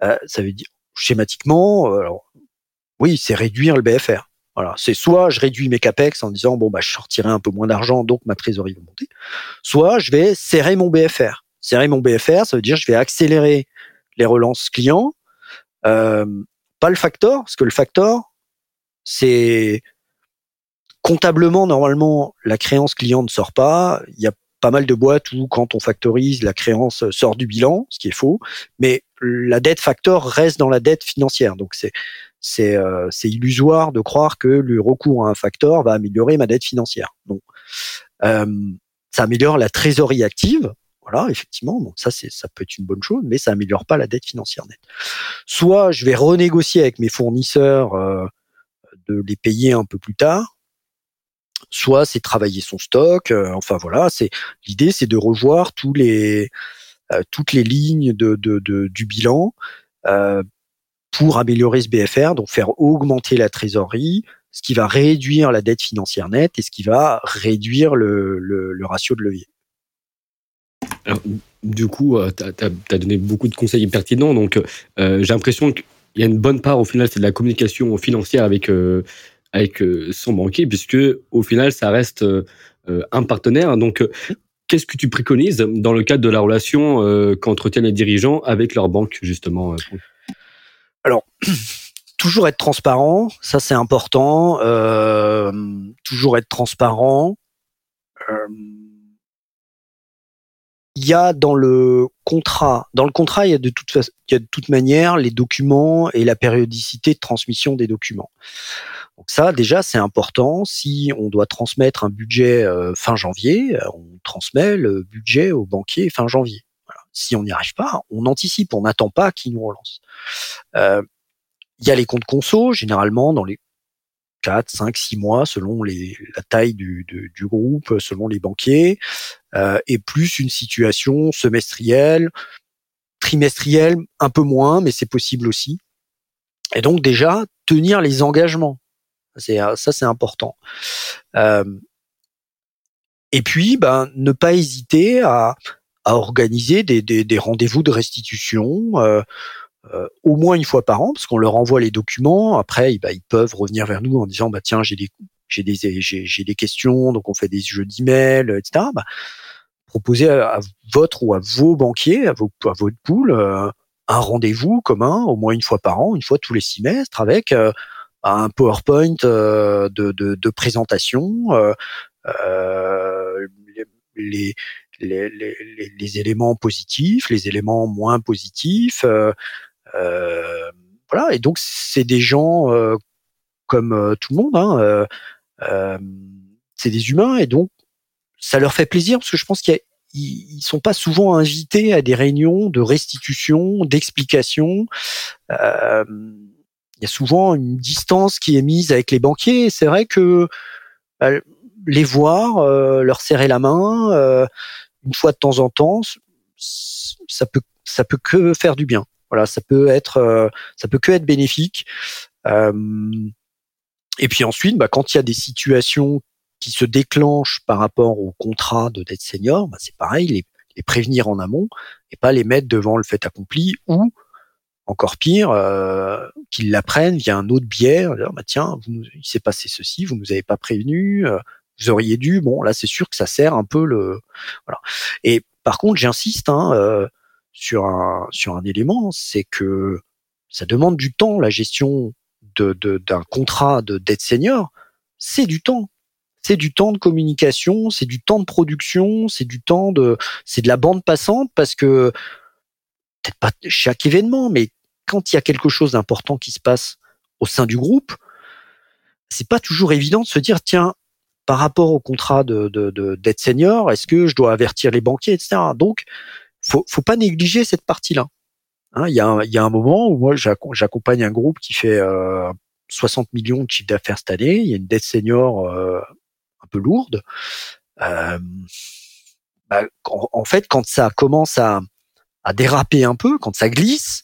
B: ça veut dire schématiquement, oui, c'est réduire le BFR. Voilà, c'est soit je réduis mes capex en disant bon bah je sortirai un peu moins d'argent donc ma trésorerie va monter, soit je vais serrer mon BFR. Serrer mon BFR, ça veut dire je vais accélérer les relances clients, euh, pas le factor parce que le factor c'est comptablement normalement la créance client ne sort pas. Il y a pas mal de boîtes où quand on factorise la créance sort du bilan, ce qui est faux, mais la dette factor reste dans la dette financière. Donc c'est euh, c'est illusoire de croire que le recours à un facteur va améliorer ma dette financière. Non. Euh, ça améliore la trésorerie active. Voilà, effectivement, donc ça ça peut être une bonne chose, mais ça améliore pas la dette financière nette. Soit je vais renégocier avec mes fournisseurs euh, de les payer un peu plus tard, soit c'est travailler son stock. Euh, enfin voilà, c'est l'idée, c'est de revoir tous les euh, toutes les lignes de, de, de du bilan euh, pour améliorer ce BFR, donc faire augmenter la trésorerie, ce qui va réduire la dette financière nette et ce qui va réduire le, le, le ratio de levier.
A: Alors, du coup, tu as, as, donné beaucoup de conseils pertinents. Donc, euh, j'ai l'impression qu'il y a une bonne part, au final, c'est de la communication financière avec, euh, avec euh, son banquier, puisque au final, ça reste euh, un partenaire. Donc, qu'est-ce que tu préconises dans le cadre de la relation qu'entretiennent les dirigeants avec leur banque, justement
B: Alors, toujours être transparent, ça c'est important. toujours être transparent. il y a dans le contrat, dans le contrat, il y a de toute façon, il y a de toute manière les documents et la périodicité de transmission des documents. Donc ça, déjà, c'est important. Si on doit transmettre un budget euh, fin janvier, euh, on transmet le budget au banquier fin janvier. Si on n'y arrive pas, on anticipe, on n'attend pas qu'il nous relance. Euh, il y a les comptes conso, généralement dans les 4, 5, 6 mois selon les, la taille du, du, du, groupe, selon les banquiers, euh, et plus une situation semestrielle, trimestrielle, un peu moins, mais c'est possible aussi. Et donc déjà, tenir les engagements, c'est ça c'est important. Euh, et puis, ben, ne pas hésiter à, à organiser des, des, des rendez-vous de restitution. Euh, euh, au moins une fois par an, parce qu'on leur envoie les documents. Après, bah, ils peuvent revenir vers nous en disant bah tiens j'ai des j'ai des j'ai des questions, donc on fait des jeux d'email, etc. Bah, proposez à, votre ou à vos banquiers, à, vos, à votre pool, euh, un rendez-vous commun, au moins une fois par an, une fois tous les semestres, avec euh, un PowerPoint de, de, de, présentation, les, les, les, les, éléments positifs, les éléments moins positifs, euh, voilà. Et donc c'est des gens euh, comme euh, tout le monde. Hein, c'est des humains et donc ça leur fait plaisir parce que je pense qu'ils ils sont pas souvent invités à des réunions de restitution, d'explication. Euh, il y a souvent une distance qui est mise avec les banquiers. C'est vrai que bah, les voir, euh, leur serrer la main euh, une fois de temps en temps, ça peut ça peut que faire du bien. Voilà, ça peut être, euh, ça peut que être bénéfique. Euh, et puis ensuite, bah, quand il y a des situations qui se déclenchent par rapport au contrat de dette senior, bah, c'est pareil, les, les, prévenir en amont et pas les mettre devant le fait accompli ou encore pire, euh, qu'ils l'apprennent via un autre biais. Bah, tiens, il s'est passé ceci, vous nous avez pas prévenu, euh, vous auriez dû. Bon, là, c'est sûr que ça sert un peu le. Voilà. Et par contre, j'insiste, hein, euh, sur un sur un élément, c'est que ça demande du temps. La gestion de d'un contrat de dette senior, c'est du temps. C'est du temps de communication, c'est du temps de production, c'est du temps de c'est de la bande passante parce que peut-être pas chaque événement, mais quand il y a quelque chose d'important qui se passe au sein du groupe, c'est pas toujours évident de se dire tiens par rapport au contrat de, de, de dette senior, est-ce que je dois avertir les banquiers, etc. Donc faut, faut pas négliger cette partie-là. Hein, il, y a un, y a un moment où moi j'accompagne un groupe qui fait euh, 60 millions de chiffre d'affaires cette année. Il y a une dette senior euh, un peu lourde. Euh, bah, en, en, fait, quand ça commence à, à déraper un peu, quand ça glisse,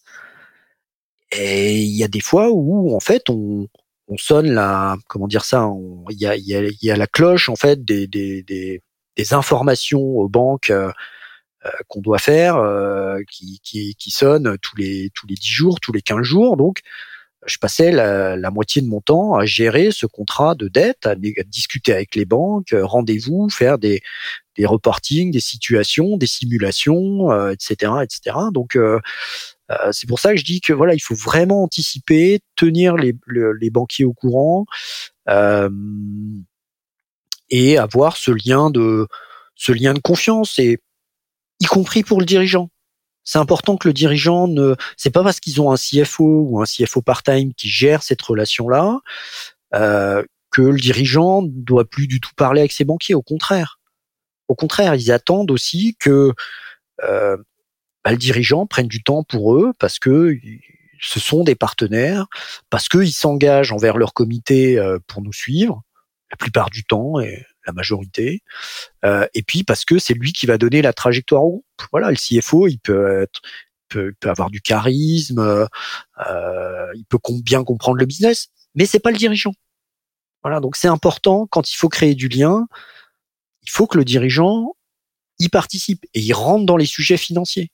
B: et il y a des fois où en fait on, on sonne la comment dire ça, il y a, y, a, y a la cloche en fait des, des, des, des informations aux banques euh, euh, qu'on doit faire, euh, qui, qui, qui sonne tous les tous les 10 jours, tous les 15 jours. Donc, je passais la, la, moitié de mon temps à gérer ce contrat de dette, à, discuter avec les banques, euh, rendez-vous, faire des, des reportings, des situations, des simulations, euh, etc., etc. Donc euh, c'est pour ça que je dis que voilà, il faut vraiment anticiper, tenir les, les banquiers au courant et avoir ce lien de ce lien de confiance. Et y compris pour le dirigeant. C'est important que le dirigeant ne, c'est pas parce qu'ils ont un CFO ou un CFO part-time qui gère cette relation-là euh, que le dirigeant ne doit plus du tout parler avec ses banquiers. Au contraire, au contraire, ils attendent aussi que euh, bah, le dirigeant prenne du temps pour eux parce que ce sont des partenaires, parce qu'ils s'engagent envers leur comité euh, pour nous suivre la plupart du temps et la majorité, euh, et puis parce que c'est lui qui va donner la trajectoire au groupe. Voilà, le CFO, il peut être peut, peut avoir du charisme, euh, il peut bien comprendre le business, mais c'est pas le dirigeant. Voilà, donc c'est important quand il faut créer du lien, il faut que le dirigeant y participe et il rentre dans les sujets financiers.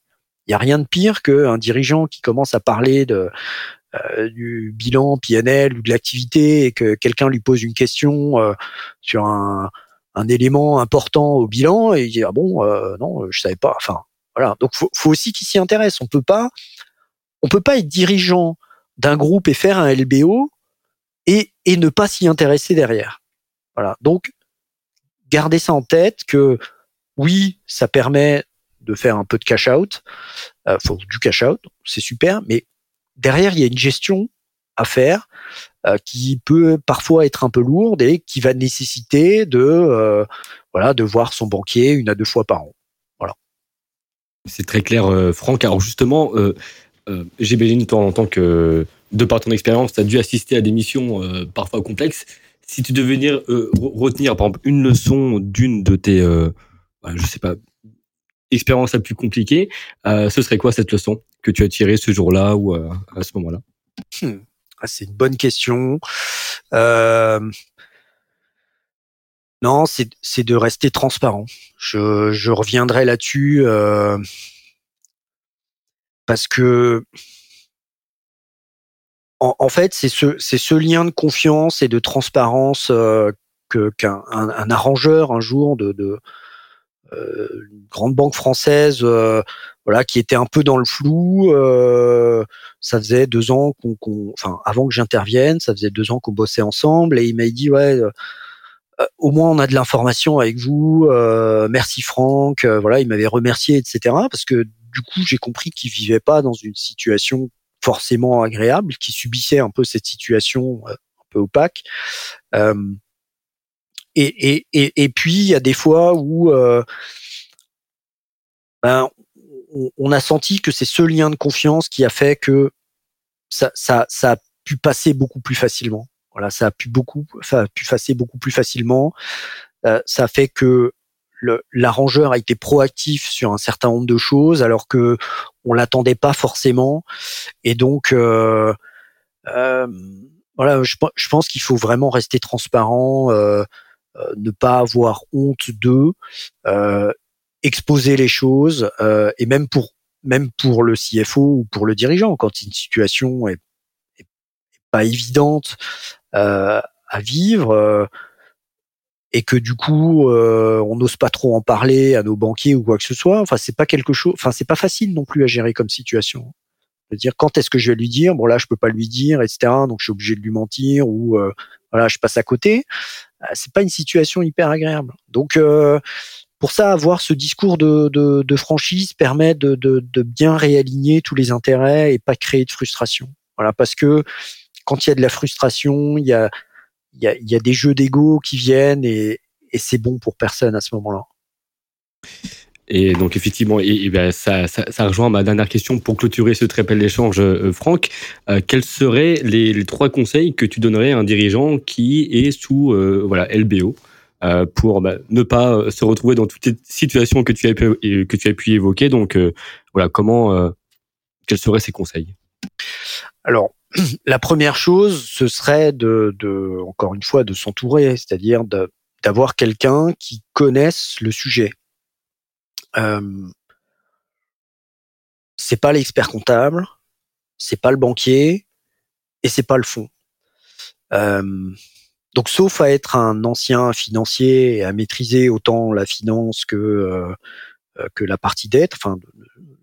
B: Il n'y a rien de pire qu'un dirigeant qui commence à parler de, euh, du bilan PNL ou de l'activité et que quelqu'un lui pose une question euh, sur un, un, élément important au bilan et il dit ah bon euh, non je savais pas enfin voilà. Donc faut, faut aussi qu'il s'y intéresse. On peut pas on peut pas être dirigeant d'un groupe et faire un LBO et, et ne pas s'y intéresser derrière. Voilà. Donc gardez ça en tête que oui ça permet de faire un peu de cash out, euh, du cash out, c'est super, mais derrière il y a une gestion à faire euh, qui peut parfois être un peu lourde et qui va nécessiter de euh, de voir son banquier une à deux fois par an. Voilà.
A: C'est très clair, euh, Franck. Alors justement, euh, euh, j'imagine en tant que de par ton expérience, tu as dû assister à des missions parfois complexes. Si tu devais venir retenir par exemple une leçon d'une de tes, bah, je sais pas, expérience la plus compliquée, euh, ce serait quoi cette leçon que tu as tirée ce jour-là ou euh, à ce moment-là?
B: Hmm. ah, C'est une bonne question. Euh... Non, c'est de rester transparent. Je, je reviendrai là-dessus parce que en, en fait, c'est ce, ce lien de confiance et de transparence qu'un un, un arrangeur un jour de, une grande banque française, euh, voilà, qui était un peu dans le flou. Euh, ça faisait deux ans qu'on, enfin, avant que j'intervienne, ça faisait deux ans qu'on bossait ensemble, et il m'a dit ouais. au moins on a de l'information avec vous. merci Franck. voilà, il m'avait remercié, etc. Parce que du coup j'ai compris qu'il vivait pas dans une situation forcément agréable, qu'il subissait un peu cette situation un peu opaque. Et, et, et, et, puis il y a des fois où euh, ben, on, a senti que c'est ce lien de confiance qui a fait que ça, ça, ça a pu passer beaucoup plus facilement. Voilà, ça a pu beaucoup, a pu passer beaucoup plus facilement. Euh, ça a fait que l'arrangeur a été proactif sur un certain nombre de choses alors que on l'attendait pas forcément. Et donc euh, euh, voilà, je, je pense qu'il faut vraiment rester transparent. Euh, ne pas avoir honte d'eux, euh, exposer les choses euh, et même pour même pour le CFO ou pour le dirigeant quand une situation est pas évidente à vivre et que du coup on n'ose pas trop en parler à nos banquiers ou quoi que ce soit. Enfin, c'est pas quelque chose. Enfin, c'est pas facile non plus à gérer comme situation. Dire quand est-ce que je vais lui dire? Bon là, je peux pas lui dire, etc. Donc je suis obligé de lui mentir ou voilà, je passe à côté. Euh, c'est pas une situation hyper agréable. Donc euh, pour ça, avoir ce discours de, de, franchise permet de, de, bien réaligner tous les intérêts et pas créer de frustration. Voilà, parce que quand il y a de la frustration, il y a, y a, des jeux d'ego qui viennent et, et c'est bon pour personne à ce moment-là.
A: Et donc effectivement, ben, ça, rejoint ma dernière question pour clôturer ce très bel échange, euh, Franck. Euh, quels seraient les, trois conseils que tu donnerais à un dirigeant qui est sous euh, voilà LBO euh, pour bah, ne pas euh, se retrouver dans toutes les situations que tu as pu, que tu as pu évoquer? Donc euh, voilà, comment quels seraient ces conseils?
B: Alors la première chose, ce serait de encore une fois de s'entourer, c'est-à-dire d'avoir quelqu'un qui connaisse le sujet euh, c'est pas l'expert comptable, c'est pas le banquier et c'est pas le fonds. Euh, donc, sauf à être un ancien financier et à maîtriser autant la finance que euh, que la partie dette, enfin,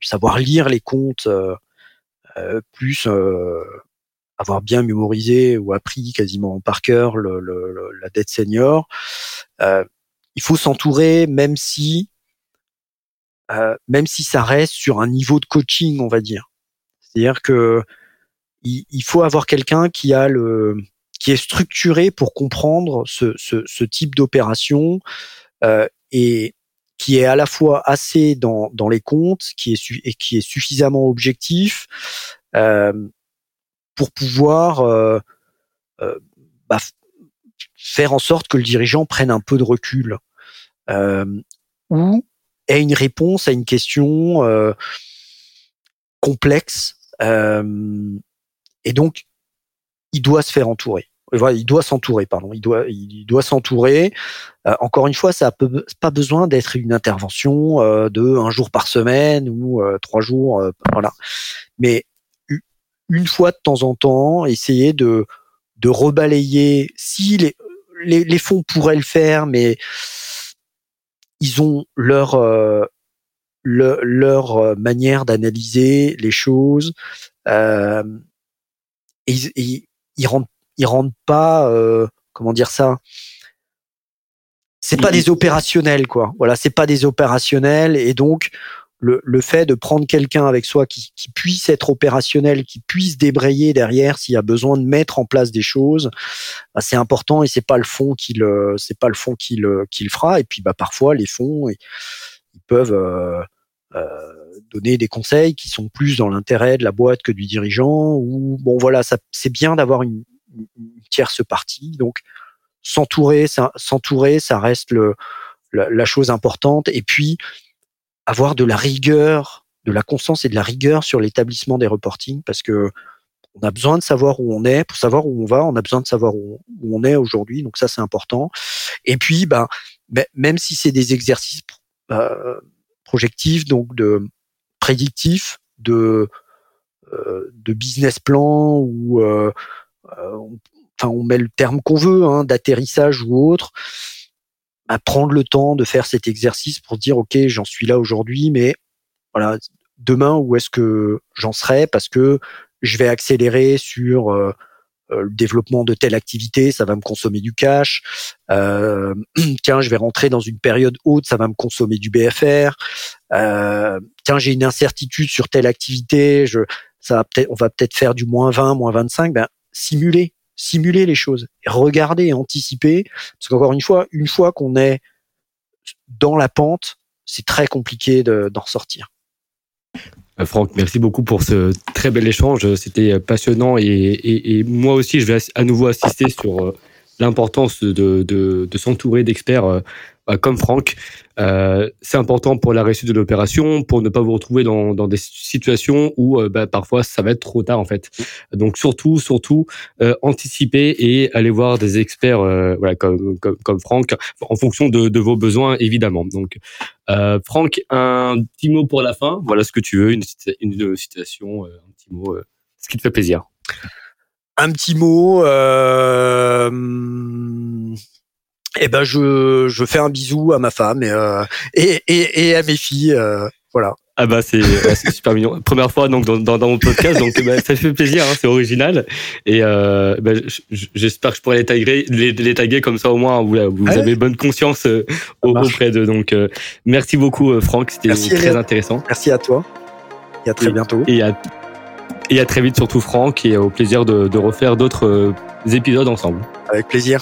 B: savoir lire les comptes, euh, plus avoir bien mémorisé ou appris quasiment par cœur le, le, la dette senior. il faut s'entourer, même si euh, même si ça reste sur un niveau de coaching, on va dire. C'est-à-dire que il, il, faut avoir quelqu'un qui a le qui est structuré pour comprendre ce, ce, ce type d'opération euh, et qui est à la fois assez dans, dans les comptes, qui est, et qui est suffisamment objectif euh, pour pouvoir euh, euh, bah, faire en sorte que le dirigeant prenne un peu de recul ou ait une réponse à une question euh, complexe. et donc, il doit se faire entourer il doit s'entourer, pardon. Il doit, il doit s'entourer. Euh, encore une fois, ça n'a pas besoin d'être une intervention euh, de un jour par semaine ou euh, trois jours, voilà. Mais une fois de temps en temps, essayer de de rebalayer. Si les les, les fonds pourraient le faire, mais ils ont leur leur manière d'analyser les choses. Euh, ils, ils, ils rentrent ils rendent pas, euh, comment dire ça? C'est pas des opérationnels, quoi. Voilà, c'est pas des opérationnels, et donc le, le fait de prendre quelqu'un avec soi qui, puisse être opérationnel, qui puisse débrayer derrière s'il y a besoin de mettre en place des choses, bah, c'est important et c'est pas le fond qui le, c'est pas le fond qui le, qui le fera. Et puis bah parfois les fonds, ils peuvent euh, euh, donner des conseils qui sont plus dans l'intérêt de la boîte que du dirigeant. Ou bon voilà, c'est bien d'avoir une, tierce partie. Donc s'entourer, s'entourer, ça reste le, la, chose importante. Et puis avoir de la rigueur, de la constance et de la rigueur sur l'établissement des reportings, parce que on a besoin de savoir où on est. Pour savoir où on va, on a besoin de savoir où, on est aujourd'hui. Donc ça, c'est important. Et puis, ben, même si c'est des exercices euh, projectifs, donc de prédictifs, de euh, de business plan ou euh, euh, enfin on met le terme qu'on veut, hein, d'atterrissage ou autre, à prendre le temps de faire cet exercice pour dire ok j'en suis là aujourd'hui, mais voilà demain où est-ce que j'en serai? Parce que je vais accélérer sur euh, euh, le développement de telle activité, ça va me consommer du cash. Euh, tiens, je vais rentrer dans une période haute, ça va me consommer du BFR. Euh, tiens, j'ai une incertitude sur telle activité, je, ça va peut-être, on va peut-être faire du moins 20, moins 25. Ben, simuler, simuler les choses, regarder et anticiper. Parce qu'encore une fois, une fois qu'on est dans la pente, c'est très compliqué d'en ressortir.
A: Euh, Franck, merci beaucoup pour ce très bel échange. C'était passionnant et, moi aussi, je vais à nouveau assister sur euh, l'importance de, de s'entourer d'experts euh, comme Franck. Euh, c'est important pour la réussite de l'opération, pour ne pas vous retrouver dans, des situations où euh, bah, parfois ça va être trop tard en fait. Donc surtout, surtout euh, anticiper et aller voir des experts, euh, voilà, comme, comme, Franck, en fonction de, de vos besoins évidemment. Donc euh, Franck, un petit mot pour la fin. Voilà ce que tu veux, une, une citation, un petit mot, ce qui te fait plaisir.
B: Un petit mot. Euh eh ben je, je fais un bisou à ma femme et, euh, et, et, et, à mes filles. Euh, voilà.
A: Ah bah c'est super mignon. Première fois donc dans, dans, dans mon podcast, donc bah, ça fait plaisir, hein, c'est original. Et euh, bah, j'espère que je pourrai les taguer, les, les, taguer comme ça au moins vous, vous avez bonne conscience euh, auprès d'eux. Donc euh, merci beaucoup euh, Franck, c'était très intéressant.
B: Merci à toi et à très bientôt.
A: Et à, et à très vite surtout Franck et au plaisir de, de refaire d'autres épisodes ensemble.
B: Avec plaisir.